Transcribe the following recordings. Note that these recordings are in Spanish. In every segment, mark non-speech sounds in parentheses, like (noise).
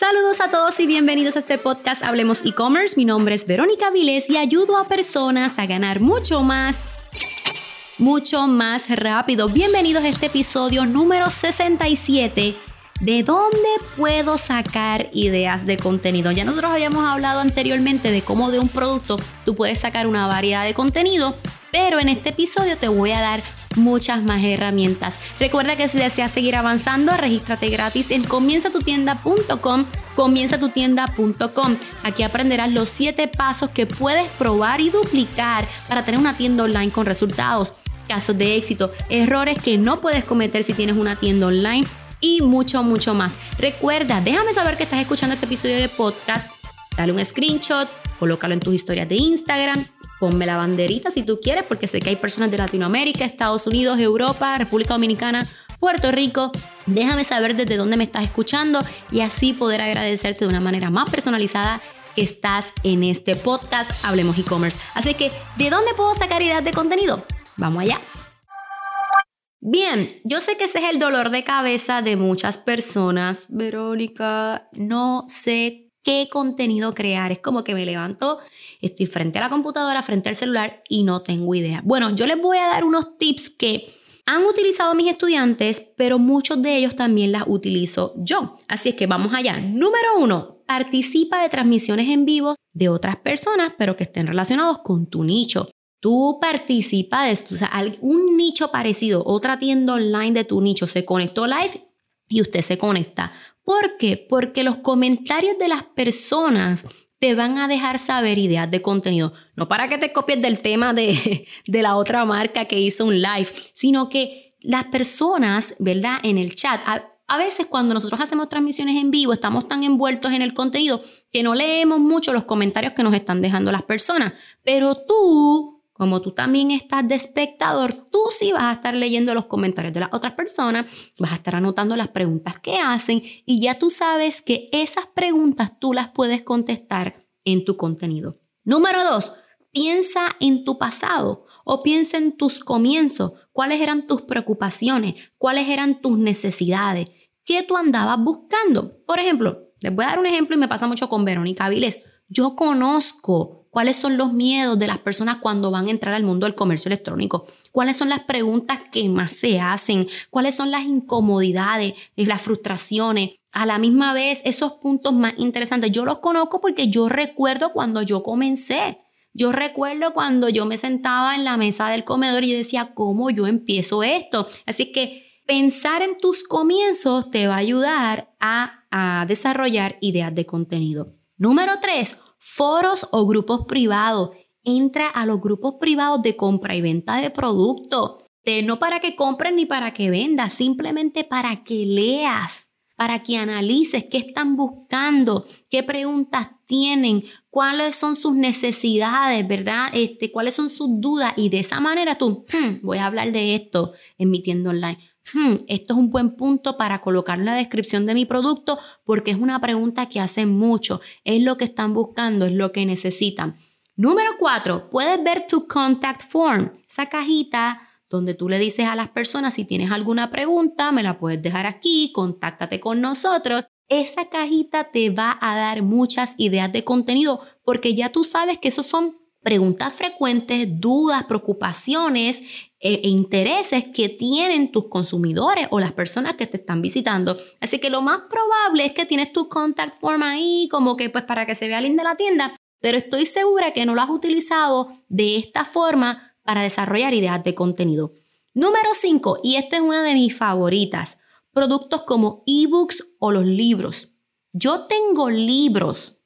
Saludos a todos y bienvenidos a este podcast Hablemos e-commerce. Mi nombre es Verónica Viles y ayudo a personas a ganar mucho más, mucho más rápido. Bienvenidos a este episodio número 67. ¿De dónde puedo sacar ideas de contenido? Ya nosotros habíamos hablado anteriormente de cómo de un producto tú puedes sacar una variedad de contenido, pero en este episodio te voy a dar muchas más herramientas. Recuerda que si deseas seguir avanzando, regístrate gratis en comienzatutienda.com, comienzatutienda.com. Aquí aprenderás los 7 pasos que puedes probar y duplicar para tener una tienda online con resultados, casos de éxito, errores que no puedes cometer si tienes una tienda online y mucho, mucho más. Recuerda, déjame saber que estás escuchando este episodio de podcast, dale un screenshot, colócalo en tus historias de Instagram ponme la banderita si tú quieres, porque sé que hay personas de Latinoamérica, Estados Unidos, Europa, República Dominicana, Puerto Rico. Déjame saber desde dónde me estás escuchando y así poder agradecerte de una manera más personalizada que estás en este podcast Hablemos e-commerce. Así que, ¿de dónde puedo sacar ideas de contenido? Vamos allá. Bien, yo sé que ese es el dolor de cabeza de muchas personas. Verónica, no sé qué contenido crear. Es como que me levanto, estoy frente a la computadora, frente al celular y no tengo idea. Bueno, yo les voy a dar unos tips que han utilizado mis estudiantes, pero muchos de ellos también las utilizo yo. Así es que vamos allá. Número uno, participa de transmisiones en vivo de otras personas, pero que estén relacionados con tu nicho. Tú participa de o sea, un nicho parecido, otra tienda online de tu nicho se conectó live y usted se conecta. ¿Por qué? Porque los comentarios de las personas te van a dejar saber ideas de contenido. No para que te copies del tema (laughs) de, la otra marca que hizo un live, sino que las personas, ¿verdad? En el chat, a, a veces cuando nosotros hacemos transmisiones en vivo, estamos tan envueltos en el contenido que no leemos mucho los comentarios que nos están dejando las personas. Pero tú como tú también estás de espectador, tú sí vas a estar leyendo los comentarios de las otras personas, vas a estar anotando las preguntas que hacen y ya tú sabes que esas preguntas tú las puedes contestar en tu contenido. Número dos, piensa en tu pasado o piensa en tus comienzos, cuáles eran tus preocupaciones, cuáles eran tus necesidades, qué tú andabas buscando. Por ejemplo, les voy a dar un ejemplo y me pasa mucho con Verónica Viles. Yo conozco cuáles son los miedos de las personas cuando van a entrar al mundo del comercio electrónico, cuáles son las preguntas que más se hacen, cuáles son las incomodidades y las frustraciones. A la misma vez, esos puntos más interesantes, yo los conozco porque yo recuerdo cuando yo comencé. Yo recuerdo cuando yo me sentaba en la mesa del comedor y decía, ¿cómo yo empiezo esto? Así que pensar en tus comienzos te va a ayudar a, a desarrollar ideas de contenido. Número tres, foros o grupos privados. Entra a los grupos privados de compra y venta de productos. no para que compres ni para que vendas, simplemente para que leas, para que analices qué están buscando, qué preguntas tienen, cuáles son sus necesidades, ¿verdad? Este, cuáles son sus dudas y de esa manera tú, hmm, voy a hablar de esto en mi tienda online. Hmm, esto es un buen punto para colocar en la descripción de mi producto porque es una pregunta que hacen mucho. Es lo que están buscando, es lo que necesitan. Número cuatro, puedes ver tu contact form, esa cajita donde tú le dices a las personas si tienes alguna pregunta, me la puedes dejar aquí, contáctate con nosotros. Esa cajita te va a dar muchas ideas de contenido porque ya tú sabes que esos son preguntas frecuentes, dudas, preocupaciones e, e, intereses que tienen tus consumidores o las personas que te están visitando. Así que lo más probable es que tienes tu contact form ahí como que pues para que se vea linda la tienda, pero estoy segura que no lo has utilizado de esta forma para desarrollar ideas de contenido. Número 5, y esta es una de mis favoritas, productos como ebooks o los libros. Yo tengo libros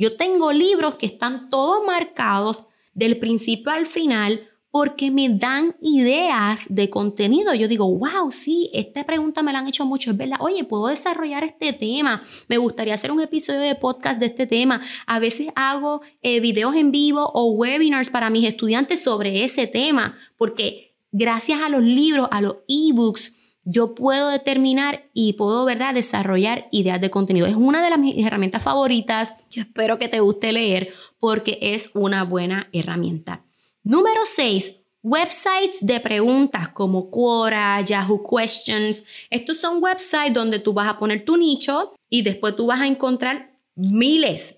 yo tengo libros que están todos marcados del principio al final porque me dan ideas de contenido. Yo digo, wow, sí, esta pregunta me la han hecho mucho, es verdad. Oye, puedo desarrollar este tema. Me gustaría hacer un episodio de podcast de este tema. A veces hago eh, videos en vivo o webinars para mis estudiantes sobre ese tema, porque gracias a los libros, a los ebooks, yo puedo determinar y puedo, ¿verdad?, desarrollar ideas de contenido. Es una de las mis herramientas favoritas. Yo espero que te guste leer porque es una buena herramienta. Número 6. Websites de preguntas como Quora, Yahoo Questions. Estos son websites donde tú vas a poner tu nicho Y después tú vas a encontrar miles,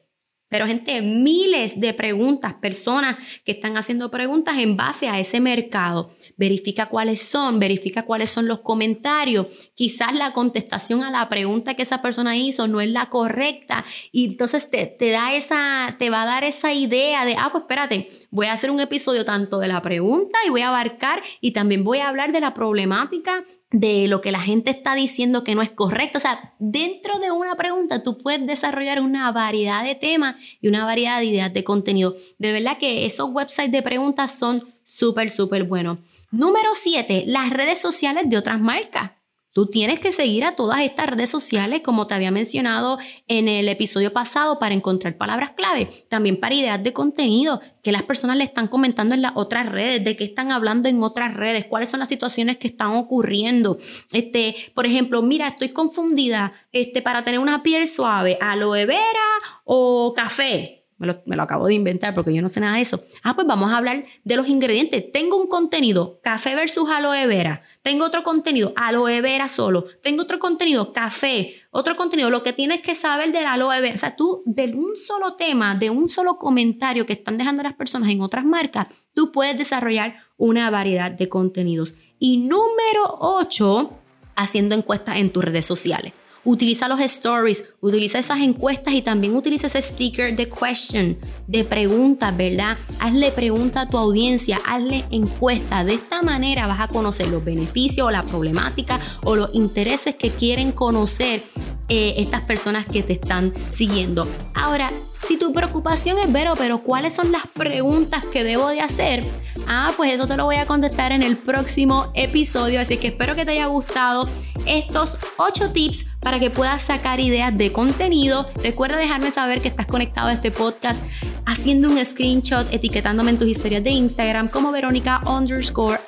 pero gente, miles de preguntas, personas que están haciendo preguntas en base a ese mercado. Verifica cuáles son, verifica cuáles son los comentarios. Quizás la contestación a la pregunta que esa persona hizo no es la correcta y entonces te, te da esa, te va a dar esa idea de, ah, pues espérate, voy a hacer un episodio tanto de la pregunta y voy a abarcar y también voy a hablar de la problemática de lo que la gente está diciendo que no es correcto. O sea, dentro de una pregunta tú puedes desarrollar una variedad de temas y una variedad de ideas de contenido. De verdad que esos websites de preguntas son súper, súper buenos. Número 7, las redes sociales de otras marcas. Tú tienes que seguir a todas estas redes sociales, como te había mencionado en el episodio pasado, para encontrar palabras clave. También para ideas de contenido que las personas le están comentando en las otras redes, de qué están hablando en otras redes, cuáles son las situaciones que están ocurriendo. Este, por ejemplo, mira, estoy confundida este, para tener una piel suave, aloe vera o café me lo, acabo de inventar porque yo no sé nada de eso. Ah, pues vamos a hablar de los ingredientes. Tengo un contenido, café versus aloe vera. Tengo otro contenido, aloe vera solo. Tengo otro contenido, café. Otro contenido, lo que tienes que saber del aloe vera. O sea, tú de un solo tema, de un solo comentario que están dejando las personas en otras marcas, tú puedes desarrollar una variedad de contenidos. Y número 8, haciendo encuestas en tus redes sociales. Utiliza los stories, utiliza esas encuestas y también utiliza ese sticker de question, de preguntas, ¿verdad? Hazle pregunta a tu audiencia, hazle encuesta. De esta manera vas a conocer los beneficios o la problemática o los intereses que quieren conocer eh, estas personas que te están siguiendo. Ahora, si tu preocupación es ver, pero ¿cuáles son las preguntas que debo de hacer? Ah, pues eso te lo voy a contestar en el próximo episodio, así que espero que te haya gustado estos 8 tips para que puedas sacar ideas de contenido. Recuerda dejarme saber que estás conectado a este podcast haciendo un screenshot, etiquetándome en tus historias de Instagram como Verónica underscore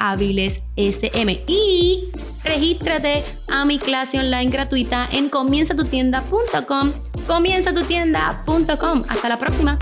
SM. Y regístrate a mi clase online gratuita en comienzatutienda.com. Comienzatutienda.com. Hasta la próxima.